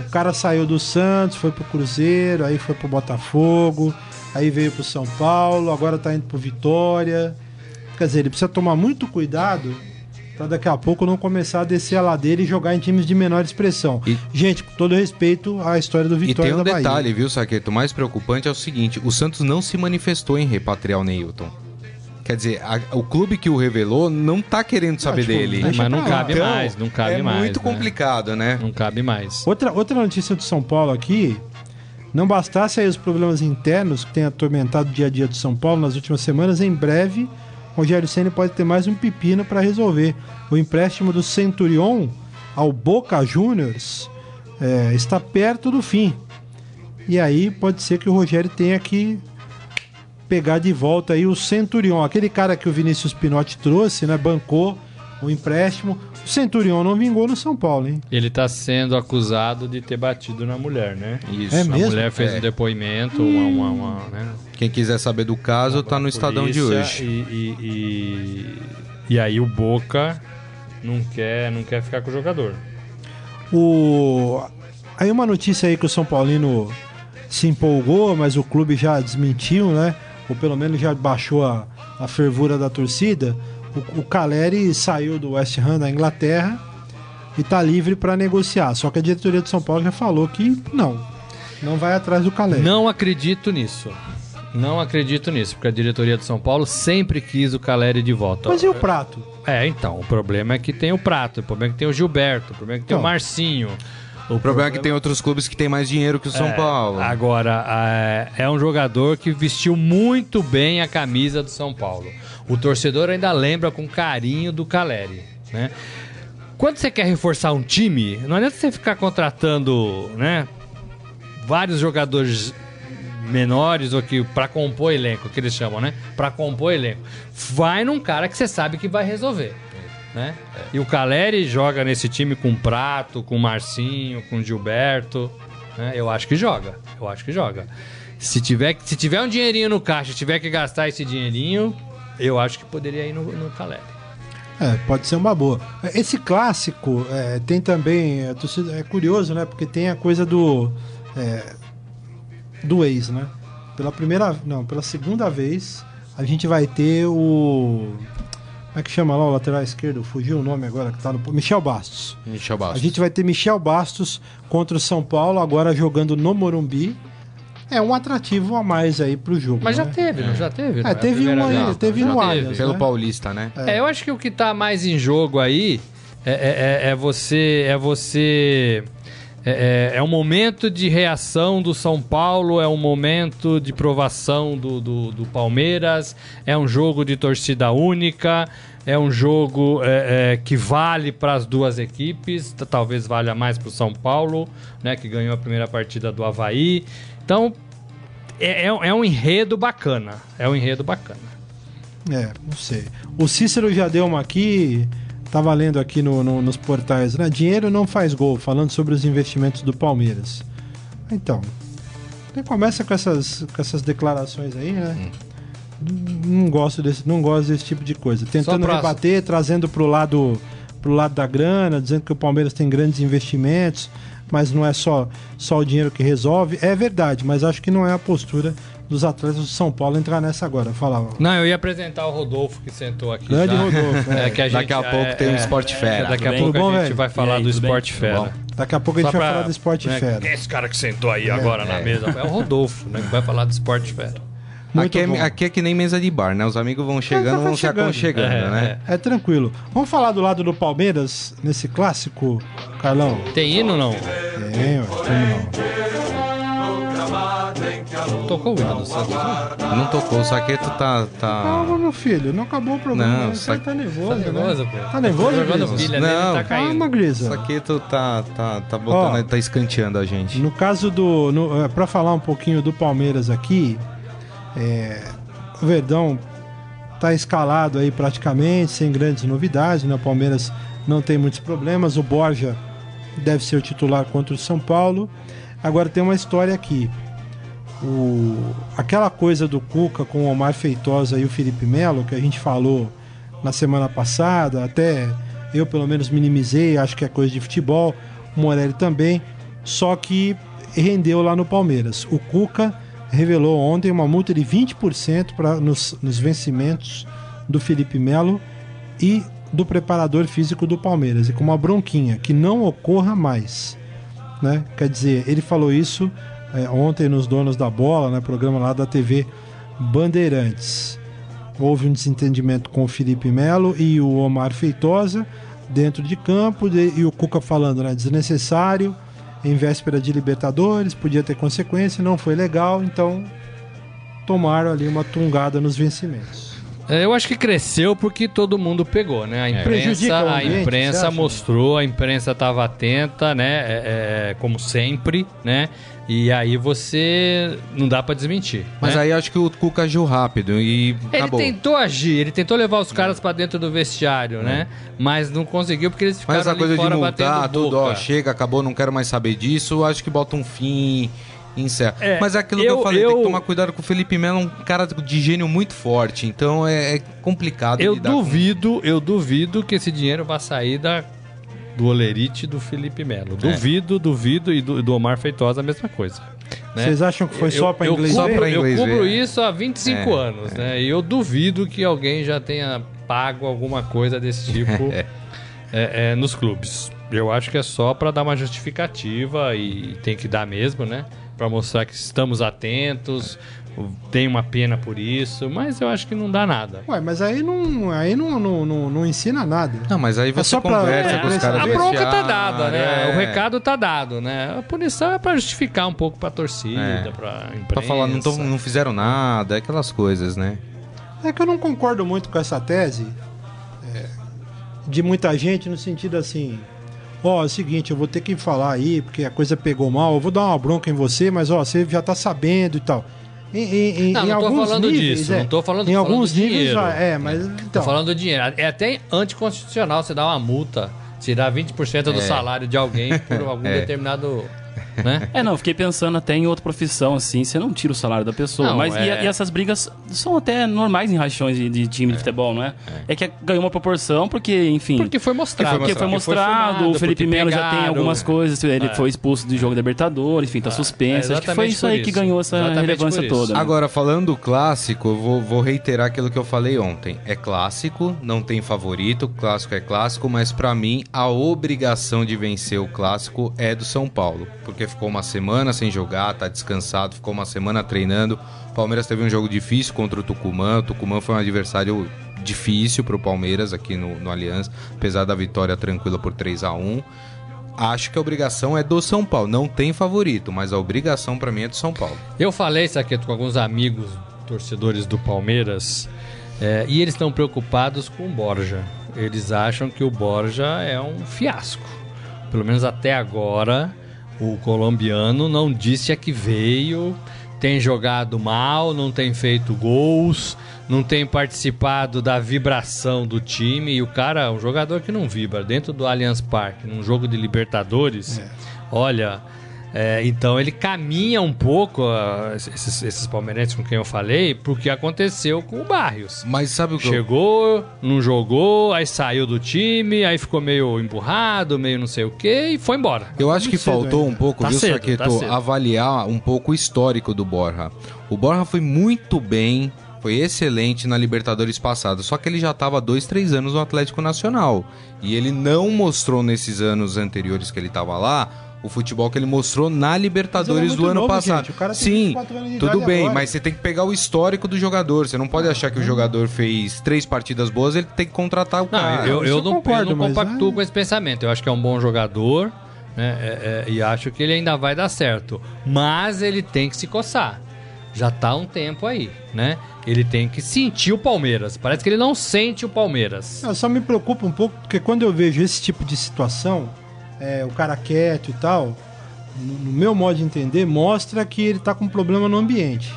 o cara saiu do Santos, foi pro Cruzeiro, aí foi pro Botafogo, aí veio pro São Paulo, agora tá indo pro Vitória. Quer dizer, ele precisa tomar muito cuidado Pra daqui a pouco não começar a descer a ladeira e jogar em times de menor expressão. E- Gente, com todo respeito à história do E Vitória tem um da Bahia. detalhe, viu, Saqueto? O mais preocupante é o seguinte: o Santos não se manifestou em repatriar o Neilton. Quer dizer, a- o clube que o revelou não tá querendo saber tipo, dele. Mas não cabe mais, não cabe é mais. muito né? complicado, né? Não cabe mais. Outra, outra notícia do São Paulo aqui. Não bastasse aí os problemas internos que têm atormentado o dia a dia do São Paulo nas últimas semanas, em breve, Rogério Ceni pode ter mais um pepino para resolver. O empréstimo do Centurion ao Boca Juniors é, está perto do fim. E aí pode ser que o Rogério tenha que pegar de volta aí o Centurion, aquele cara que o Vinícius Pinotti trouxe, né? Bancou o empréstimo. O Centurion não vingou no São Paulo, hein? Ele tá sendo acusado de ter batido na mulher, né? Isso. É A mesmo? mulher fez É. um depoimento, uma, uma, uma, né? Quem quiser saber do caso, tá no Estadão de hoje. E, e, e, e aí o Boca não quer, não quer ficar com o jogador. O... Aí uma notícia aí que o São Paulino se empolgou, mas o clube já desmentiu, né? Ou pelo menos já baixou a, a fervura da torcida. O, o Caleri saiu do West Ham da Inglaterra e tá livre para negociar. Só que a diretoria do São Paulo já falou que não, não vai atrás do Caleri. Não acredito nisso. Não acredito nisso, porque a diretoria do São Paulo sempre quis o Caleri de volta. Mas e o prato? É, então, o problema é que tem o Prato, o problema é que tem o Gilberto, o problema é que tem o Então. Marcinho. O problema é que tem outros clubes que têm mais dinheiro que o São É, Paulo. Agora, é, é um jogador que vestiu muito bem a camisa do São Paulo. O torcedor ainda lembra com carinho do Caleri, né? Quando você quer reforçar um time, não adianta você ficar contratando, né, vários jogadores menores ou que para compor elenco, que eles chamam, né? Para compor elenco. Vai num cara que você sabe que vai resolver. Né? E o Caleri joga nesse time com Prato, com Marcinho, com Gilberto. né? Eu acho que joga. Eu acho que joga. Se tiver, se tiver um dinheirinho no caixa tiver que gastar esse dinheirinho, eu acho que poderia ir no, no Caleri. É, pode ser uma boa. Esse clássico é, tem também. torcida- é curioso, né? Porque tem a coisa do. é, do ex, né? Pela primeira. Não, pela segunda vez, a gente vai ter o. Como é que chama lá o lateral esquerdo? Fugiu o nome agora que tá no. Michel Bastos. Michel A Bastos. gente vai ter Michel Bastos contra o São Paulo, agora jogando no Morumbi. É um atrativo a mais aí pro jogo. Mas já né? teve, não já teve? É, a teve um aí, teve Já no Allianz, Pelo né? Paulista, né? É, eu acho que o que tá mais em jogo aí é, é- é- é você. É você. É, é, é um momento de reação do São Paulo, é um momento de provação do, do, do Palmeiras, é um jogo de torcida única, é um jogo é, é, que vale para as duas equipes, talvez valha mais para o São Paulo, né, que ganhou a primeira partida do Havaí. Então, é, é, é um enredo bacana. É um enredo bacana. É, não sei. O Cícero já deu uma aqui, tava lendo aqui no, no- nos portais, né? Dinheiro não faz gol, falando sobre os investimentos do Palmeiras. Então, começa com essas, com essas declarações aí, né? Não gosto desse, não gosto desse tipo de coisa. Tentando rebater, trazendo pro lado, pro lado da grana, dizendo que o Palmeiras tem grandes investimentos, mas não é só, só o dinheiro que resolve. É verdade, mas acho que não é a postura dos atletas do São Paulo entrar nessa agora. Falava. Não, eu ia apresentar o Rodolfo que sentou aqui. Grande já. Rodolfo, é. É, que a gente, Daqui a pouco tem um Sport Fera. Daqui a pouco bem? a gente vai falar aí, do? Sport Fera. Daqui a pouco a gente Só vai pra- falar do Sport né, Fera. Quem é esse cara que sentou aí agora na mesa? É o Rodolfo, né? Que vai falar do Sport Fera. Aqui é, aqui é que nem mesa de bar, né? Os amigos vão chegando, vai vão se chegando. aconchegando, É, né? É tranquilo. Vamos falar do lado do Palmeiras nesse clássico, Carlão? Tem hino ou não? Tem, ué, como Tocou o hino do Santos? né? Não tocou, o Saqueto tá. não. tá... Calma, meu filho, não acabou o programa. Não, Não, sa- Você tá nervoso, Tá né? nervoso, pô? Tá nervoso, jogando Grisa? pilha Não, tá Calma, caindo. O Grisa. Saqueto tá, tá, tá botando, Ó. tá escanteando a gente. No caso do. No, é, pra falar um pouquinho do Palmeiras aqui, é, o Verdão tá escalado aí praticamente, sem grandes novidades, né? O Palmeiras não tem muitos problemas. O Borja deve ser o titular contra o São Paulo. Agora tem uma história aqui. O, aquela coisa do Cuca com o Omar Feitosa e o Felipe Melo, que a gente falou na semana passada, até eu pelo menos minimizei, acho que é coisa de futebol, o Morelli também, só que rendeu lá no Palmeiras. O Cuca revelou ontem uma multa de 20% pra, nos, nos vencimentos do Felipe Melo e do preparador físico do Palmeiras e com uma bronquinha que não ocorra mais. Né? Quer dizer, ele falou isso é, ontem nos Donos da Bola, né, programa lá da TV Bandeirantes. Houve um desentendimento com o Felipe Melo e o Omar Feitosa dentro de campo de, e o Cuca falando, né, desnecessário, em véspera de Libertadores, podia ter consequência, não foi legal, então tomaram ali uma tungada nos vencimentos. É, Eu acho que cresceu porque todo mundo pegou, né? A Prejudica imprensa, a imprensa mostrou, a imprensa estava atenta, né? É, é, como sempre, né? E aí você não dá pra desmentir. Mas né? aí acho que o Cuca agiu rápido e Ele acabou. tentou agir, ele tentou levar os caras pra dentro do vestiário, né? Mas não conseguiu porque eles ficaram Mas essa ali coisa de fora multar, batendo tudo, boca. ó, chega, acabou, não quero mais saber disso, acho que bota um fim, encerra. É, Mas é aquilo que eu- eu falei, tem eu- que tomar cuidado com o Felipe Melo, é um cara de gênio muito forte, então é, é complicado Eu lidar com- duvido, eu duvido que esse dinheiro vá sair da do Olerite do Felipe Melo. É. Duvido, duvido e do, do Omar Feitosa a mesma coisa. né? Vocês acham que foi Eu- só para eu, inglês cubro, ver? pra eu inglês cubro ver. isso há 25 É, anos, né? E eu duvido que alguém já tenha pago alguma coisa desse tipo é, é, nos clubes. Eu acho que é só para dar uma justificativa e tem que dar mesmo, né? Para mostrar que estamos atentos, tem uma pena por isso, mas eu acho que não dá nada. Ué, mas aí não, aí não, não, não, não ensina nada. Não, mas aí É você só pra- conversa é, com os a caras A bronca tá vestiário, dada, né? é. O recado tá dado, né? A punição é pra justificar um pouco pra torcida, É. pra imprensa. Pra falar, não, tô- não fizeram nada, aquelas coisas, né? É que eu não concordo muito com essa tese é, de muita gente no sentido assim. Ó, é o seguinte, eu vou ter que falar aí, porque a coisa pegou mal, eu vou dar uma bronca em você, mas ó, você já tá sabendo e tal. Em, em, em- Não, em não tô alguns falando níveis, disso, é. não tô falando- Em tô falando alguns níveis, dinheiro. já, é, mas Tô então. falando do dinheiro. É até anticonstitucional você dar uma multa, tirar 20% do É. salário de alguém por algum É. determinado. Né? É, não, fiquei pensando até em outra profissão, assim, você não tira o salário da pessoa. Não, mas e, é- e essas brigas são até normais em rachões de, de time de futebol, não é? É, que ganhou uma proporção porque, enfim. Porque foi mostrado. porque foi Porque foi mostrado, o Felipe Melo já tem algumas coisas, ele É. foi expulso do jogo da Libertadores, enfim, tá suspenso. é Acho que foi isso aí por que isso. ganhou essa Exatamente relevância isso. toda. né? Agora, falando do clássico, eu vou, vou reiterar aquilo que eu falei ontem. É clássico, não tem favorito, clássico é clássico, mas pra mim a obrigação de vencer o clássico é do São Paulo. Porque ficou uma semana sem jogar, tá descansado, ficou uma semana treinando. O Palmeiras teve um jogo difícil contra o Tucumã. O Tucumã foi um adversário difícil pro Palmeiras aqui no, no Aliança, apesar da vitória tranquila por 3 a 1 Acho que a obrigação é do São Paulo. Não tem favorito, mas a obrigação pra mim é do São Paulo. Eu falei isso aqui com alguns amigos torcedores do Palmeiras é, e eles estão preocupados com o Borja. Eles acham que o Borja é um fiasco. Pelo menos até agora, o colombiano não disse a que veio, tem jogado mal, não tem feito gols, não tem participado da vibração do time. E o cara, um jogador que não vibra dentro do Allianz Parque, num jogo de Libertadores, olha. É, então ele caminha um pouco, ah, esses, esses palmeirenses com quem eu falei, porque aconteceu com o Barrios. Mas sabe o que eu... Chegou, não jogou, aí saiu do time, aí ficou meio emburrado, meio não sei o que e foi embora. Eu acho que Muito cedo faltou ainda. um pouco, Tá viu, cedo, Saqueto, tá avaliar um pouco o histórico do Borja. O Borja foi muito bem, foi excelente na Libertadores passada, só que ele já estava dois, três anos no Atlético Nacional. E ele não mostrou nesses anos anteriores que ele estava lá o futebol que ele mostrou na Libertadores Mas ele é do ano novo, passado. gente. O cara tem Sim, 24 anos de tudo bem, agora. mas você tem que pegar o histórico do jogador. Você não pode achar que o jogador fez três partidas boas, ele tem que contratar o Não, cara. eu, isso eu eu não, concordo, eu não mas compactuo é- com esse pensamento. Eu acho que é um bom jogador né, é- é, e acho que ele ainda vai dar certo. Mas ele tem que se coçar. Já tá um tempo aí, né? Ele tem que sentir o Palmeiras. Parece que ele não sente o Palmeiras. Eu só me preocupa um pouco, porque quando eu vejo esse tipo de situação, é, o cara quieto e tal, no, meu modo de entender, mostra que ele tá com problema no ambiente,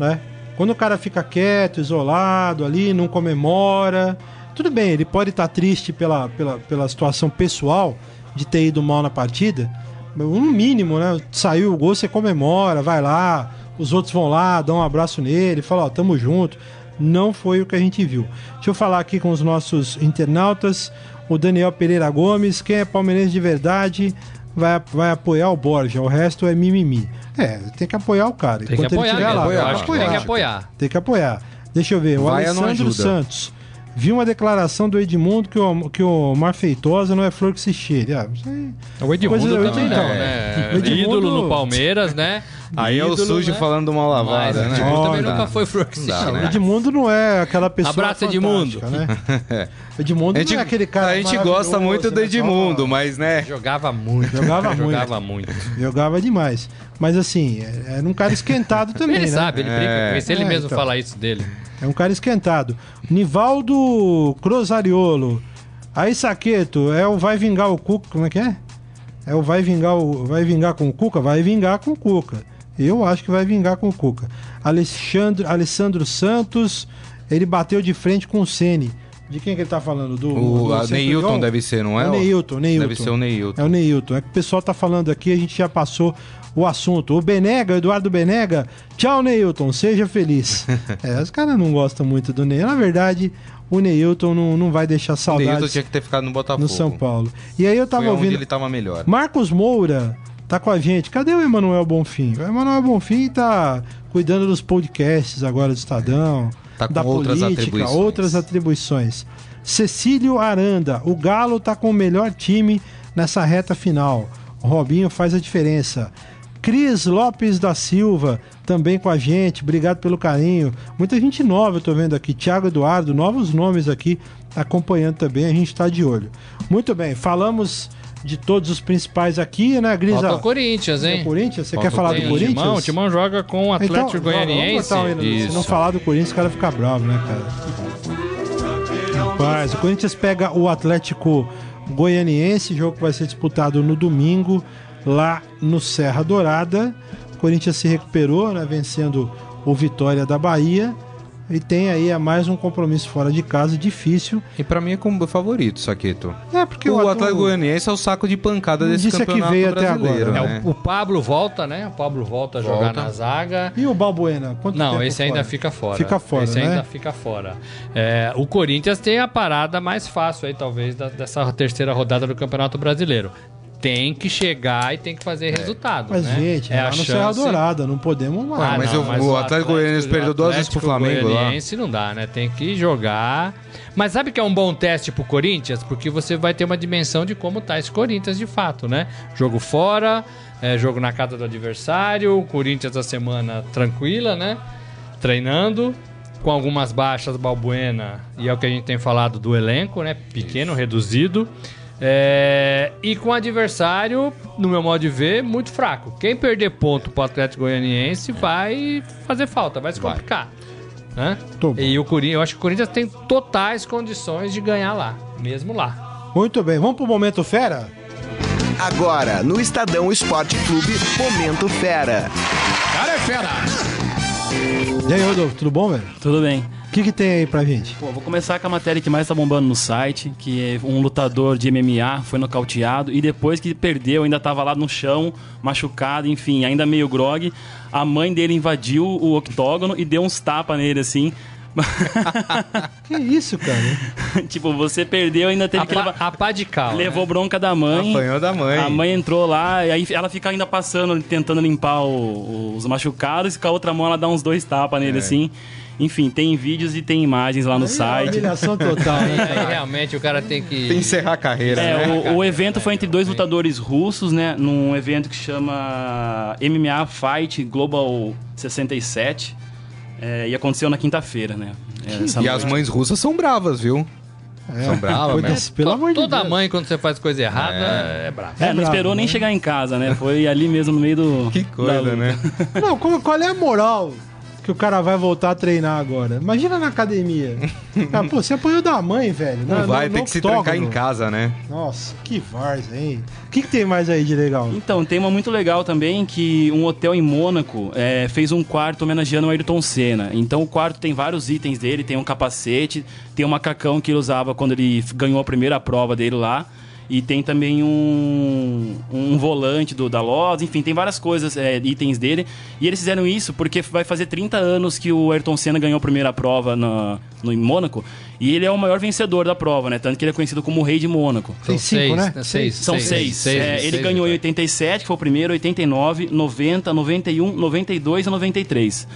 né? Quando o cara fica quieto, isolado ali, não comemora, tudo bem, ele pode estar triste pela, pela, pela situação pessoal de ter ido mal na partida, no mínimo, né? Saiu o gol, você comemora, vai lá, os outros vão lá, dão um abraço nele, falam, ó, tamo junto. Não foi o que a gente viu. Deixa eu falar aqui com os nossos internautas. O Daniel Pereira Gomes, quem é palmeirense de verdade, vai, vai apoiar o Borja, o resto é mimimi. É, tem que apoiar o cara. Tem que Enquanto ele apoiar, estiver mesmo. lá, eu tem acho que tem que apoiar. Tem que apoiar. Deixa eu ver, o não Alessandro. Santos. Vi uma declaração do Edmundo que o, que o Mar Feitosa não é flor que se cheire. Ah, aí- O Edmundo Coisa- também então, né? o Edmundo- Ídolo no Palmeiras, né? Aí é o Ídolo, sujo né? falando Mas lavada, o né? Edmundo também nunca foi flor que se. O né? Edmundo não é aquela pessoa. Abraço, Edmundo. Né? O Edmundo A gente, não é aquele cara. a gente gosta muito do maravilhoso, né? Edmundo, Só- mas né? Jogava muito. Jogava muito. Jogava muito. Jogava demais. Mas assim, é- era um cara esquentado também, Ele né? sabe, ele brinca É. com isso. Ele É, mesmo então. fala isso dele. É um cara esquentado. Nivaldo Crosariolo. Aí, Saqueto, é o vai vingar o Cuca. Como é que é? É o vai vingar o. Vai vingar com o Cuca? Vai vingar com o Cuca. Eu acho que vai vingar com o Cuca. Alexandre, Alessandro Santos, ele bateu de frente com o Ceni. De quem que ele tá falando? Do, O do? Neilton deve ser, não é? É o Neilton, Neilton. Deve ser o Neilton. É o Neilton. É que o pessoal tá falando aqui, a gente já passou o assunto. O Benega, o Eduardo Benega. Tchau, Neilton, seja feliz. é, os caras não gostam muito do Neilton. Na verdade, o Neilton não, não vai deixar O Neilton saudades tinha que ter ficado no Botafogo. no São Paulo. E aí eu tava Foi ouvindo. ele tava melhor. Marcos Moura tá com a gente. Cadê o Emanuel Bonfim? O Emanuel Bonfim tá cuidando dos podcasts agora do Estadão, Tá com da outras política, atribuições. outras atribuições. Cecílio Aranda, o Galo tá com o melhor time nessa reta final. O Robinho faz a diferença. Cris Lopes da Silva, também com a gente, obrigado pelo carinho. Muita gente nova eu tô vendo aqui. Tiago Eduardo, novos nomes aqui acompanhando também, a gente tá de olho. Muito bem, falamos de todos os principais aqui, né, Grisa? Falta o Corinthians, É hein? o Corinthians? Você Falta quer o falar do Corinthians? Timão, o Timão joga com o Atlético Então, Goianiense. Se não falar do Corinthians, o cara fica bravo, né, cara? Rapaz, o Corinthians pega o Atlético Goianiense, jogo que vai ser disputado no domingo, lá no Serra Dourada. O Corinthians se recuperou, né, vencendo o Vitória da Bahia. E tem aí é mais um compromisso fora de casa, difícil. E pra mim é como favorito, Saqueto. É, porque o Atl- Atlético Goianiense é o saco de pancada desse Disse campeonato veio até brasileiro, agora. né? É, o, o Pablo volta, né? O Pablo volta a jogar Volta. na zaga. E o Balbuena? Quanto Não, tempo esse ainda fora? fica fora. Fica fora, Esse né? ainda fica fora. É, o Corinthians tem a parada mais fácil aí, talvez, da- dessa terceira rodada do Campeonato Brasileiro. Tem que chegar e tem que fazer resultado. Mas, né? gente, é é lá a no Serra chance. Dourada, não podemos mais. Ah, mas não, o- o Atlético Goianiense perdeu duas vezes pro Flamengo lá. Não dá, né? Tem que jogar. Mas sabe que é um bom teste pro Corinthians? Porque você vai ter uma dimensão de como tá esse Corinthians de fato, né? Jogo fora, é, jogo na casa do adversário, o Corinthians a semana tranquila, né? Treinando. Com algumas baixas, Balbuena, e é o que a gente tem falado do elenco, né? Pequeno, reduzido. É, e com o adversário, no meu modo de ver, muito fraco. Quem perder ponto pro Atlético Goianiense vai fazer falta, vai se Vai. complicar. Né? E o Corinthians, eu acho que o Corinthians tem totais condições de ganhar lá, mesmo lá. Muito bem, vamos pro Momento Fera? Agora, no Estadão Esporte Clube, Momento Fera. E aí, Rodolfo, tudo bom, velho? Tudo bem. O que, que tem aí pra gente? Pô, vou começar com a matéria que mais tá bombando no site, que é um lutador de MMA foi nocauteado e depois que perdeu ainda tava lá no chão, machucado, enfim, ainda meio grog. A mãe dele invadiu o octógono e deu uns tapas nele assim. Que isso, cara? tipo, você perdeu ainda teve A, que levar... a pá de cal. né? Levou bronca da mãe. Apanhou da mãe. A mãe entrou lá e aí ela fica ainda passando, tentando limpar o- os machucados e com a outra mão ela dá uns dois tapas nele assim. Enfim, tem vídeos e tem imagens lá no Aí é site. Humilhação total, né? aí realmente o cara tem que. Tem que encerrar a carreira, É, né? o, o evento foi entre dois lutadores russos, né? Num evento que chama MMA Fight Global 67. É, e aconteceu na quinta-feira, né? É, essa E as mães russas são bravas, viu? É, São bravas, mas- Pelo amor de Toda Deus. mãe, quando você faz coisa errada, é, brava. É, não bravo, esperou nem né? chegar em casa, né? Foi ali mesmo no meio do. Que coisa, né? Não, como- qual é a moral que o cara vai voltar a treinar agora? Imagina na academia. Ah, pô, você apanhou da mãe, velho. Não na- vai, no- tem no que se trancar octógono. em casa, né? Nossa, que várzea, hein? O que, que tem mais aí de legal? Então, tem uma muito legal também que um hotel em Mônaco é, fez um quarto homenageando o Ayrton Senna. Então o quarto tem vários itens dele, tem um capacete, tem um macacão que ele usava quando ele ganhou a primeira prova dele lá. E tem também um, um volante do, da loja, enfim, tem várias coisas, é, itens dele. E eles fizeram isso porque vai fazer 30 anos que o Ayrton Senna ganhou a primeira prova na, no, em Mônaco. E ele é o maior vencedor da prova, né? Tanto que ele é conhecido como o Rei de Mônaco. Tem cinco, né? Seis. São seis. É, ele ganhou em 87, que foi o primeiro, 89, 90, 91, 92 e 93.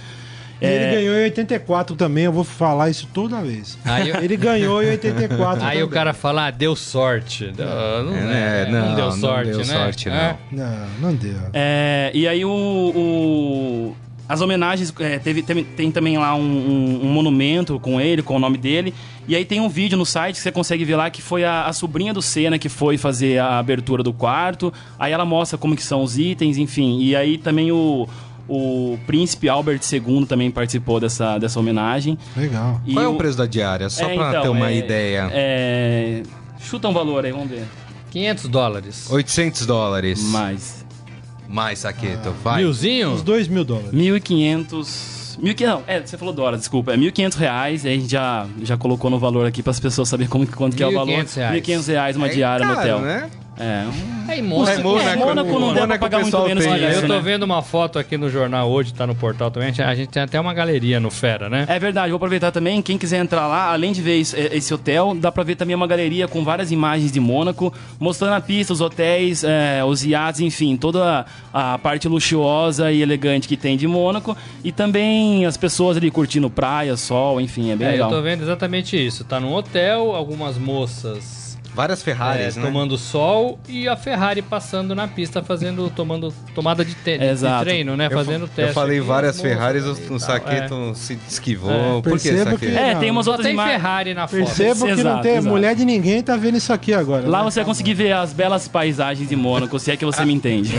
E ele ganhou em 84 também, eu vou falar isso toda vez. Aí eu- Ele ganhou em 84 Aí também. o cara fala, ah, deu sorte. Não, não, É, é, não, não, deu não sorte, deu né? sorte, não. É. Não, não deu. É, e aí o, o- as homenagens é, teve, tem, tem também lá um, um- um monumento com ele, com o nome dele. E aí tem um vídeo no site que você consegue ver lá que foi a, a sobrinha do Senna que foi fazer a abertura do quarto. Aí ela mostra como que são os itens, enfim. E aí também o, o príncipe Albert II também participou dessa, dessa homenagem. Legal. E Qual é o preço da diária? Só É, pra então, ter uma é- ideia. É, chuta um valor aí, vamos ver. 500 dólares. 800 dólares. Mais. Mais, Saqueto. Vai. Milzinho? Uns 2 mil dólares. 1.500. 1.500, não, é, você falou dólar, desculpa. É 1.500 reais, aí a gente já, já colocou no valor aqui para as pessoas saberem como, que- quanto que é o valor. 1.500 reais. 1.500 reais uma É diária no hotel. né? É, um- É, em É, Mônaco. Mônaco, é, Mônaco não dá pra pagar muito menos tem, que isso, eu tô né? vendo uma foto aqui no jornal hoje, tá no portal também. A gente, tem até uma galeria no Fera, né? É verdade, vou aproveitar também. Quem quiser entrar lá, além de ver esse, esse hotel, dá pra ver também uma galeria com várias imagens de Mônaco, mostrando a pista, os hotéis, é, os iates, enfim, toda a, parte luxuosa e elegante que tem de Mônaco. E também as pessoas ali curtindo praia, sol, enfim, é bem É, eu legal. tô vendo exatamente isso. Tá num hotel, algumas moças Várias é, Ferraris, né? tomando sol e a Ferrari passando na pista, fazendo, tomando tomada de, te- de treino, né? Eu, fazendo fa- teste. eu falei aqui, várias Ferraris, o, Saqueto se esquivou. É. Por que, Percebo que- É, Não, tem umas outras tem. Ferrari na foto. Percebo que não Exato, tem exato. mulher de ninguém, tá vendo isso aqui agora. Lá né? você vai conseguir ver as belas paisagens de Mônaco, se é que você me entende.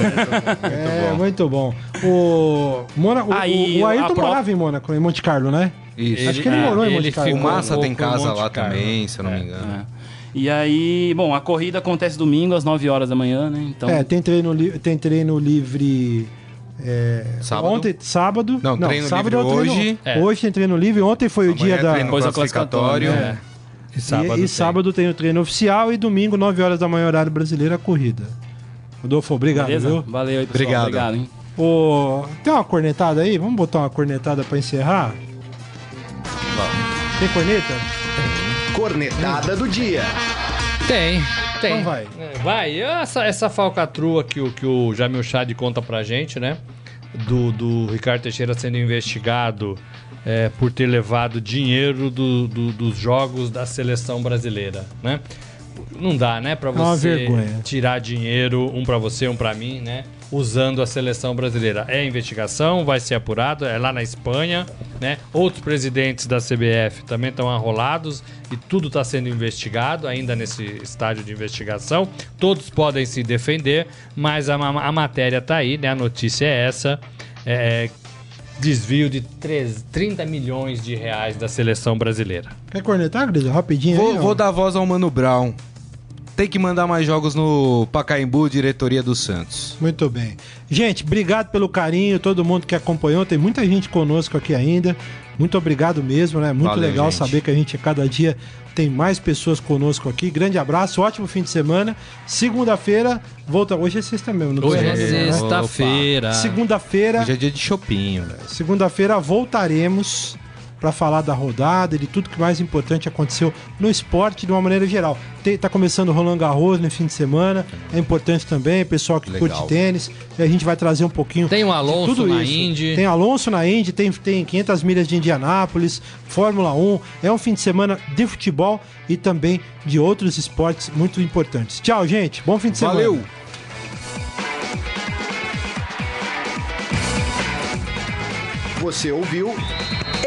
É, muito bom. O, Mônaco, o- Aí, o, Ayrton pró- morava em Mônaco, em Monte Carlo, né? Isso. Acho que ele é, morou em ele Monte Carlo. O Massa tem casa lá também, se eu não me É. engano. E aí, bom, a corrida acontece domingo às 9 horas da manhã, né? Então, É, tem treino, li- tem treino livre. é, Sábado? Ontem, sábado. Não, treino sábado livre é o treino- hoje. É. Hoje tem treino livre. Ontem foi o Amanhã dia é da. Depois do classificatório. classificatório, E sábado. e, tem. e sábado tem o treino oficial e domingo, 9 horas da manhã, horário brasileiro, a corrida. Rodolfo, obrigado, beleza? viu? Valeu aí, pessoal. Obrigado. Obrigado, hein? O... Tem uma cornetada aí? Vamos botar uma cornetada pra encerrar? Tem corneta? Cornetada do dia. Tem, tem. Então vai. É, Vai. Essa, essa falcatrua que, o- que o Jamil Chad conta pra gente, né? Do, do Ricardo Teixeira sendo investigado é, por ter levado dinheiro do- do- dos jogos da seleção brasileira, né? Não dá, né, pra É você tirar dinheiro, um pra você, um pra mim, né? Usando a seleção brasileira. É investigação, vai ser apurado, é lá na Espanha, né? Outros presidentes da CBF também estão arrolados e tudo está sendo investigado, ainda nesse estágio de investigação. Todos podem se defender, mas a, a matéria tá aí, né? A notícia é essa. É, desvio de 3, 30 milhões de reais da seleção brasileira. Quer cornetar, Gris? Rapidinho Vou, aí, vou dar voz ao Mano Brown. Tem que mandar mais jogos no Pacaembu, diretoria do Santos. Muito bem. Gente, obrigado pelo carinho, todo mundo que acompanhou. Tem muita gente conosco aqui ainda. Muito obrigado mesmo, né? Muito Valeu, legal gente. saber que a gente cada dia tem mais pessoas conosco aqui. Grande abraço, ótimo fim de semana. Segunda-feira, volta. Hoje é sexta mesmo, não Hoje é né? sexta-feira. Segunda-feira, Hoje é dia de chopinho. segunda-feira voltaremos para falar da rodada e de tudo que mais importante aconteceu no esporte de uma maneira geral. Tem, tá começando o Roland Garros no fim de semana, é importante também, pessoal que Legal. curte tênis, e a gente vai trazer um pouquinho Tem o Alonso tudo na isso. Indy. Tem Alonso na Indy, tem, tem 500 milhas de Indianápolis, Fórmula 1, é um fim de semana de futebol e também de outros esportes muito importantes. Tchau, gente, bom fim de semana. Valeu! Você ouviu